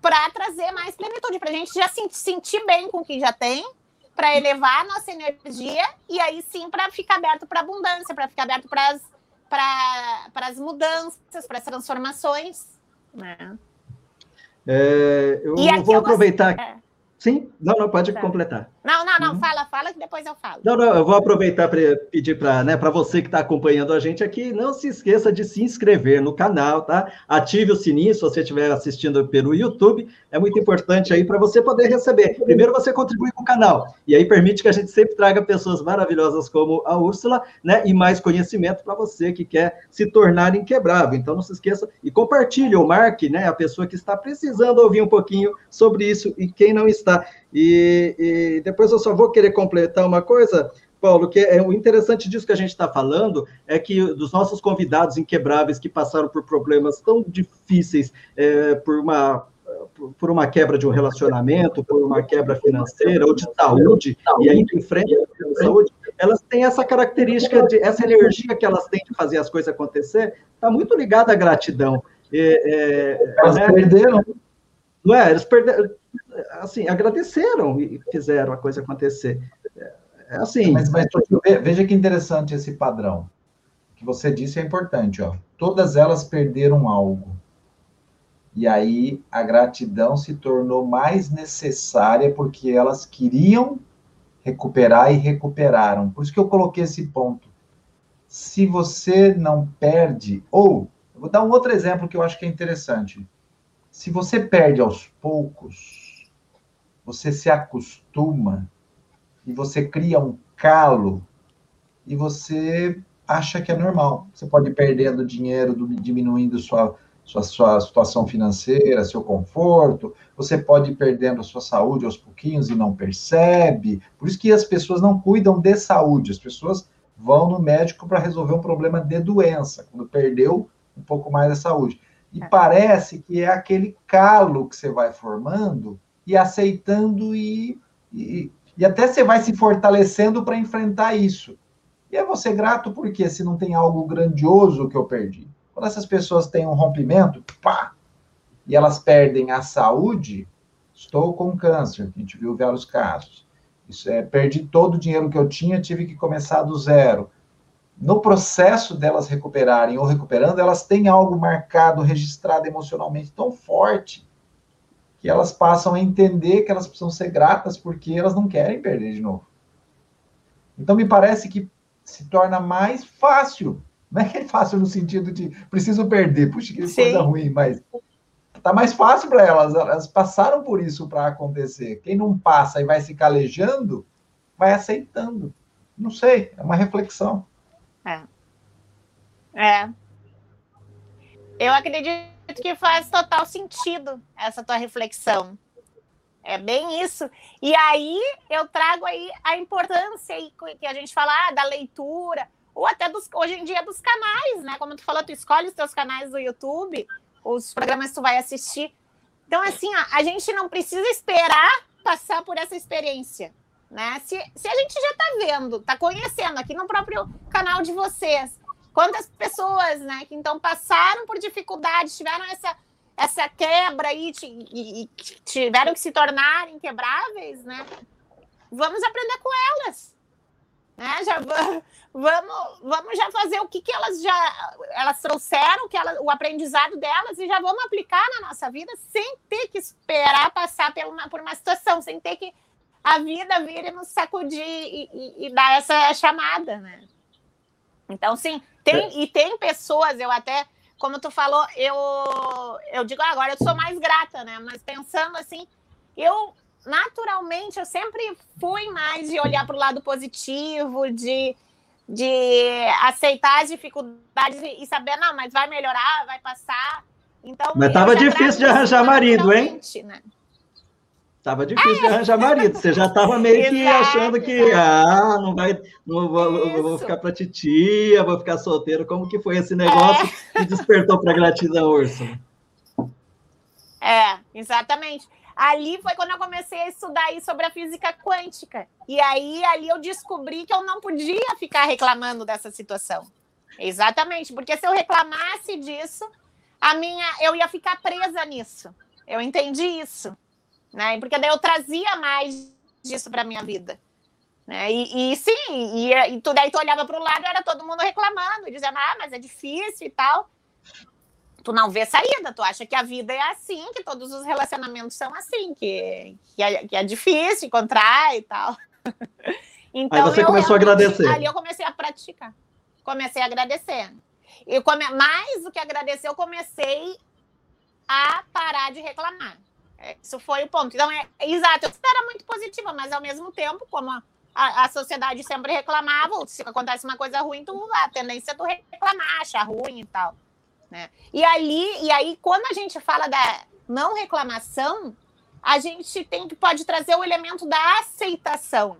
para trazer mais plenitude, para a gente já se sentir bem com o que já tem para elevar a nossa energia e aí sim para ficar aberto para abundância, para ficar aberto para as mudanças, para as transformações. Né? É, eu e vou aproveitar. É. Sim? Não, não, pode tá. completar. Não, não, não, uhum. fala, fala que depois eu falo. Não, não, eu vou aproveitar para pedir para né, você que está acompanhando a gente aqui, não se esqueça de se inscrever no canal, tá? Ative o sininho se você estiver assistindo pelo YouTube, é muito importante aí para você poder receber. Primeiro você contribui com o canal, e aí permite que a gente sempre traga pessoas maravilhosas como a Úrsula, né? E mais conhecimento para você que quer se tornar inquebrável. Então não se esqueça e compartilhe ou marque, né, a pessoa que está precisando ouvir um pouquinho sobre isso e quem não está tá? E, e depois eu só vou querer completar uma coisa, Paulo, que é o interessante disso que a gente está falando é que dos nossos convidados inquebráveis que passaram por problemas tão difíceis, é, por uma por uma quebra de um relacionamento, por uma quebra financeira ou de saúde, e aí enfrenta a saúde, elas têm essa característica de essa energia que elas têm de fazer as coisas acontecer, está muito ligada à gratidão. É, é, elas né? perderam. Não é? Eles perderam assim, agradeceram e fizeram a coisa acontecer. É assim. Mas, mas veja que interessante esse padrão. O que você disse é importante, ó. Todas elas perderam algo. E aí a gratidão se tornou mais necessária porque elas queriam recuperar e recuperaram. Por isso que eu coloquei esse ponto. Se você não perde, ou, vou dar um outro exemplo que eu acho que é interessante. Se você perde aos poucos, você se acostuma e você cria um calo e você acha que é normal. Você pode ir perdendo dinheiro, diminuindo sua, sua, sua situação financeira, seu conforto, você pode ir perdendo sua saúde aos pouquinhos e não percebe. Por isso que as pessoas não cuidam de saúde, as pessoas vão no médico para resolver um problema de doença, quando perdeu um pouco mais da saúde. E é. parece que é aquele calo que você vai formando e aceitando e, e, e até você vai se fortalecendo para enfrentar isso. E é você grato porque se não tem algo grandioso que eu perdi. Quando essas pessoas têm um rompimento, pá, e elas perdem a saúde, estou com câncer, a gente viu vários casos. Isso é, perdi todo o dinheiro que eu tinha, tive que começar do zero. No processo delas recuperarem ou recuperando, elas têm algo marcado, registrado emocionalmente tão forte que elas passam a entender que elas precisam ser gratas porque elas não querem perder de novo. Então, me parece que se torna mais fácil. Não é que é fácil no sentido de preciso perder, puxa, que Sim. coisa ruim, mas tá mais fácil para elas. Elas passaram por isso para acontecer. Quem não passa e vai se calejando, vai aceitando. Não sei, é uma reflexão. É. É. Eu acredito que faz total sentido essa tua reflexão. É bem isso. E aí eu trago aí a importância aí que a gente fala ah, da leitura, ou até dos, hoje em dia dos canais, né? Como tu falou, tu escolhe os teus canais do YouTube, os programas que tu vai assistir. Então, assim, a, a gente não precisa esperar passar por essa experiência. Né? Se, se a gente já está vendo, está conhecendo aqui no próprio canal de vocês, quantas pessoas, né, que então passaram por dificuldades, tiveram essa, essa quebra aí e, e tiveram que se tornar inquebráveis, né? Vamos aprender com elas. Né? Já, vamos, vamos já fazer o que, que elas já elas trouxeram, que elas, o aprendizado delas, e já vamos aplicar na nossa vida sem ter que esperar passar por uma, por uma situação, sem ter que a vida vir e nos sacudir e, e, e dar essa chamada, né? Então, sim, tem, é. e tem pessoas, eu até, como tu falou, eu, eu digo agora, eu sou mais grata, né? Mas pensando assim, eu naturalmente eu sempre fui mais de olhar para o lado positivo, de, de aceitar as dificuldades e saber, não, mas vai melhorar, vai passar. Então, mas estava difícil de arranjar marido, hein? Né? Tava difícil de arranjar marido. Você já estava meio que achando que ah, não vai, não vou, vou ficar para titia, vou ficar solteiro. Como que foi esse negócio é. que despertou para gratidão, Úrsula? É, exatamente ali foi quando eu comecei a estudar aí sobre a física quântica. E aí ali eu descobri que eu não podia ficar reclamando dessa situação. Exatamente, porque se eu reclamasse disso, a minha eu ia ficar presa nisso. Eu entendi isso, né? Porque daí eu trazia mais disso para minha vida. Né? E, e sim, e, e tu, daí tu olhava para o lado era todo mundo reclamando, dizendo, ah, mas é difícil e tal tu não vê saída, tu acha que a vida é assim, que todos os relacionamentos são assim, que, que, é, que é difícil encontrar e tal. Então, Aí você começou a agradecer. Ali eu comecei a praticar. Comecei a agradecer. E come, mais do que agradecer, eu comecei a parar de reclamar. Isso foi o ponto. Então, é, é exato, eu era muito positiva, mas ao mesmo tempo, como a, a, a, sociedade sempre reclamava, se acontece uma coisa ruim, tu, a tendência é tu reclamar, achar ruim e tal. Né? E ali, e aí, quando a gente fala da não reclamação, a gente tem que pode trazer o elemento da aceitação.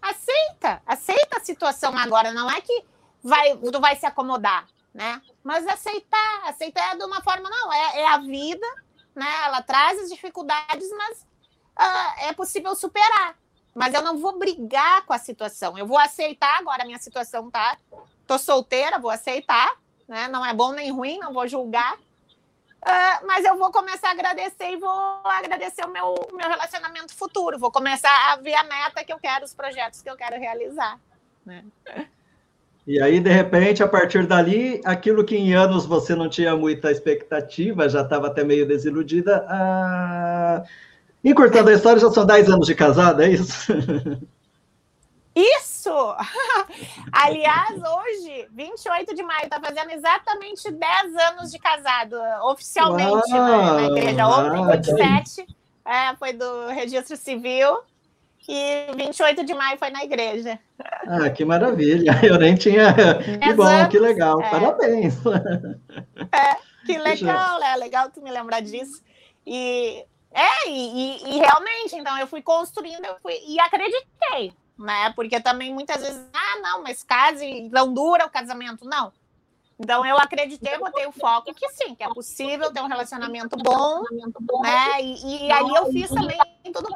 Aceita, aceita a situação agora, não é que vai, tu vai se acomodar, né? Mas aceitar, aceitar de uma forma, não, é, é a vida, né? Ela traz as dificuldades, mas uh, é possível superar. Mas eu não vou brigar com a situação, eu vou aceitar agora, a minha situação tá. Tô solteira, vou aceitar, né? Não é bom nem ruim, não vou julgar. Uh, mas eu vou começar a agradecer e vou agradecer o meu, meu relacionamento futuro. Vou começar a ver a meta que eu quero, os projetos que eu quero realizar. Né? E aí, de repente, a partir dali, aquilo que em anos você não tinha muita expectativa, já estava até meio desiludida. Ah... Encurtando a história, já são 10 anos de casada, é isso? Isso! Aliás, hoje, 28 de maio, está fazendo exatamente 10 anos de casado, oficialmente, Uau, né, na igreja. Ontem, 27, é, foi do registro civil, e 28 de maio foi na igreja. Ah, que maravilha! Eu nem tinha. Que bom, que legal. É. Parabéns! É, que legal, é legal tu me lembrar disso. E é, e, e, realmente, então eu fui construindo eu fui, e acreditei né? Porque também muitas vezes, ah, não, mas case, não dura o casamento. Não. Então eu acreditei, botei o foco que sim, que é possível ter um relacionamento bom, né? E, e ali eu fiz também tudo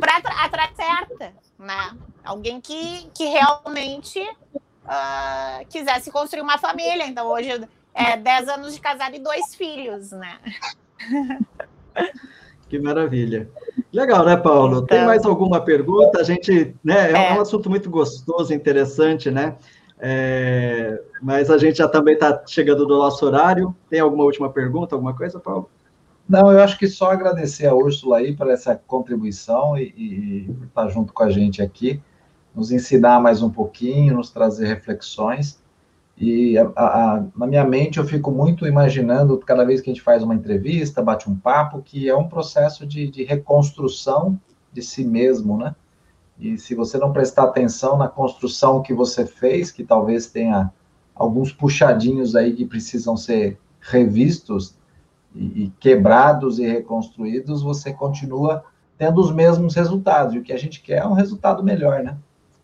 para atrás certa, né? Alguém que, que realmente uh, quisesse construir uma família. Então hoje é 10 anos de casado e dois filhos, né? Que maravilha. Legal, né, Paulo? Então, Tem mais alguma pergunta? A gente, né, é, é. um assunto muito gostoso, interessante, né? É, mas a gente já também está chegando no nosso horário. Tem alguma última pergunta, alguma coisa, Paulo? Não, eu acho que só agradecer a Úrsula aí por essa contribuição e, estar junto com a gente aqui, nos ensinar mais um pouquinho, nos trazer reflexões. E a, a, na minha mente eu fico muito imaginando, cada vez que a gente faz uma entrevista, bate um papo, que é um processo de, de reconstrução de si mesmo, né? E se você não prestar atenção na construção que você fez, que talvez tenha alguns puxadinhos aí que precisam ser revistos e, e quebrados e reconstruídos, você continua tendo os mesmos resultados. E o que a gente quer é um resultado melhor, né?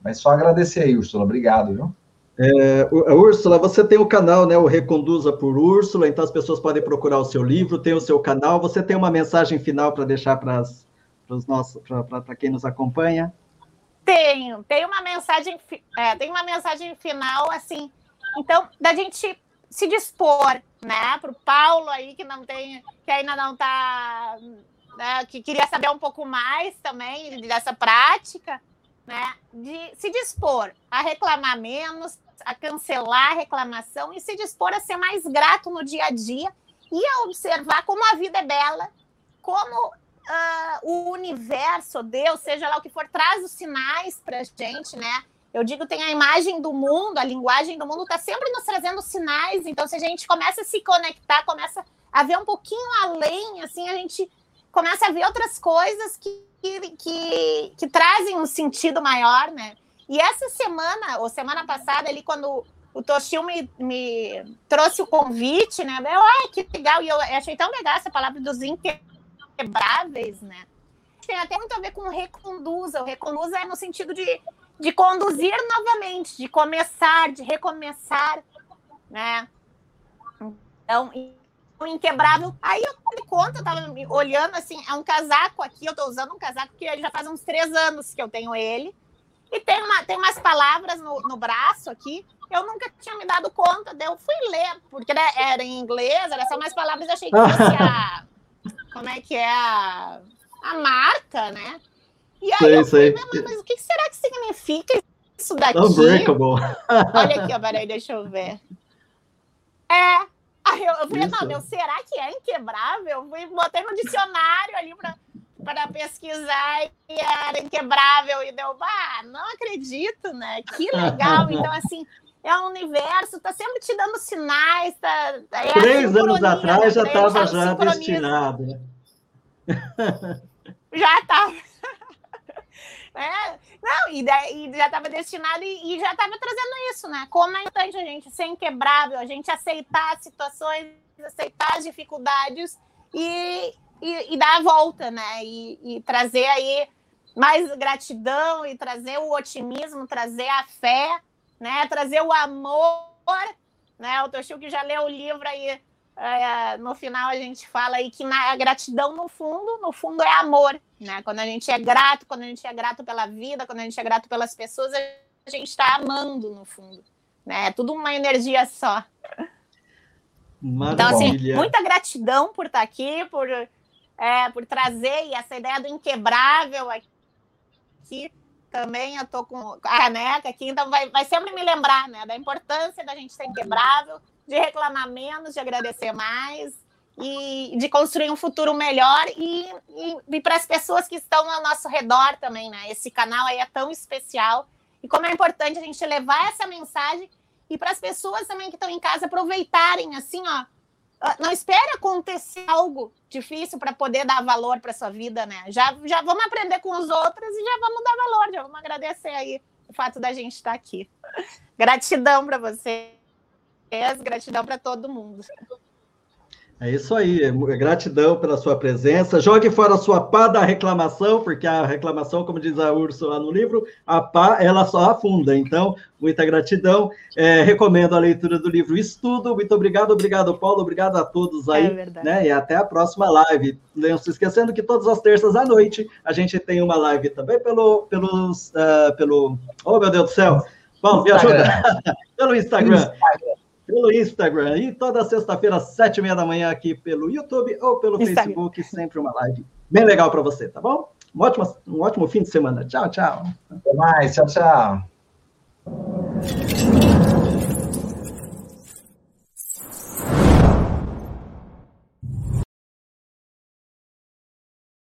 Mas só agradecer aí, Ursula. Obrigado, viu? É, Úrsula, você tem o canal, né, o Reconduza por Úrsula, então as pessoas podem procurar o seu livro, tem o seu canal. Você tem uma mensagem final para deixar para os nossos, para quem nos acompanha? Tenho, tem uma mensagem, é, tem uma mensagem final, assim, então, da gente se dispor, né, para o Paulo aí que não tem, que ainda não está, né, que queria saber um pouco mais também dessa prática, né, de se dispor a reclamar menos, a cancelar a reclamação e se dispor a ser mais grato no dia a dia e a observar como a vida é bela, como uh, o universo, Deus, seja lá o que for, traz os sinais para a gente, né? Eu digo, tem a imagem do mundo, a linguagem do mundo está sempre nos trazendo sinais. Então, se a gente começa a se conectar, começa a ver um pouquinho além, assim, a gente começa a ver outras coisas que, que, que trazem um sentido maior, né? E essa semana, ou semana passada, ali, quando o Toshio me, me trouxe o convite, né? Eu, ai, que legal! E eu achei tão legal essa palavra dos inquebráveis, né? Tem até muito a ver com reconduza. O reconduza é no sentido de de conduzir novamente, de começar, de recomeçar, né? Então, o inquebrável. Aí eu me conta, eu tava olhando assim, é um casaco aqui, eu tô usando um casaco que já faz uns três anos que eu tenho ele. E tem, uma, tem umas palavras no, no braço aqui, eu nunca tinha me dado conta, daí eu fui ler, porque era em inglês, era só mais palavras, eu achei que fosse a. Como é que é a, a marca, né? E aí sei, eu falei, mas o que será que significa isso daqui? Unbreakable. Olha aqui, peraí, deixa eu ver. É. Aí eu, eu falei, não, meu, será que é inquebrável? Eu fui, botei no dicionário ali para para pesquisar e era inquebrável e deu, ah, não acredito, né? Que legal. Então, assim, é um universo, tá sempre te dando sinais. Tá, é Três anos atrás já estava já destinado. Né? Já estava. É, não, e, e já estava destinado e, e já estava trazendo isso, né? Como é importante a gente ser inquebrável, a gente aceitar as situações, aceitar as dificuldades e, e, e dar a volta, né? E, e, trazer aí mais gratidão e trazer o otimismo, trazer a fé, né? Trazer o amor, né? O Toshio que já leu o livro aí é, no final a gente fala aí que na, a gratidão no fundo, no fundo é amor, né? Quando a gente é grato, quando a gente é grato pela vida, quando a gente é grato pelas pessoas, a gente está amando no fundo, né? É tudo uma energia só. Maravilha. Então, assim, muita gratidão por estar aqui, por, é, por trazer essa ideia do inquebrável aqui. Também eu tô com a caneca aqui, então vai, vai sempre me lembrar né, da importância da gente ser inquebrável, de reclamar menos, de agradecer mais e de construir um futuro melhor e, e, e para as pessoas que estão ao nosso redor também, né? Esse canal aí é tão especial e como é importante a gente levar essa mensagem e para as pessoas também que estão em casa aproveitarem assim, ó. Ah, não espere acontecer algo difícil para poder dar valor para sua vida, né? Já, já vamos aprender com os outros e já vamos dar valor, já vamos agradecer aí o fato da gente estar aqui. Gratidão para você gratidão para todo mundo. É isso aí, é gratidão pela sua presença. Jogue fora a sua pá da reclamação, porque a reclamação, como diz a Úrsula no livro, a pá ela só afunda. Então, muita gratidão. É, recomendo a leitura do livro Estudo. Muito obrigado, obrigado, Paulo, obrigado a todos aí. É verdade. Né? E até a próxima live. Não se esquecendo que todas as terças à noite a gente tem uma live também pelo, pelos, uh, pelo. Oh, meu Deus do céu! Paulo, me ajuda! pelo Instagram. Instagram pelo Instagram. E toda sexta-feira, sete e meia da manhã, aqui pelo YouTube ou pelo Instagram. Facebook, sempre uma live bem legal para você, tá bom? Um ótimo, um ótimo fim de semana. Tchau, tchau. Até mais, tchau, tchau.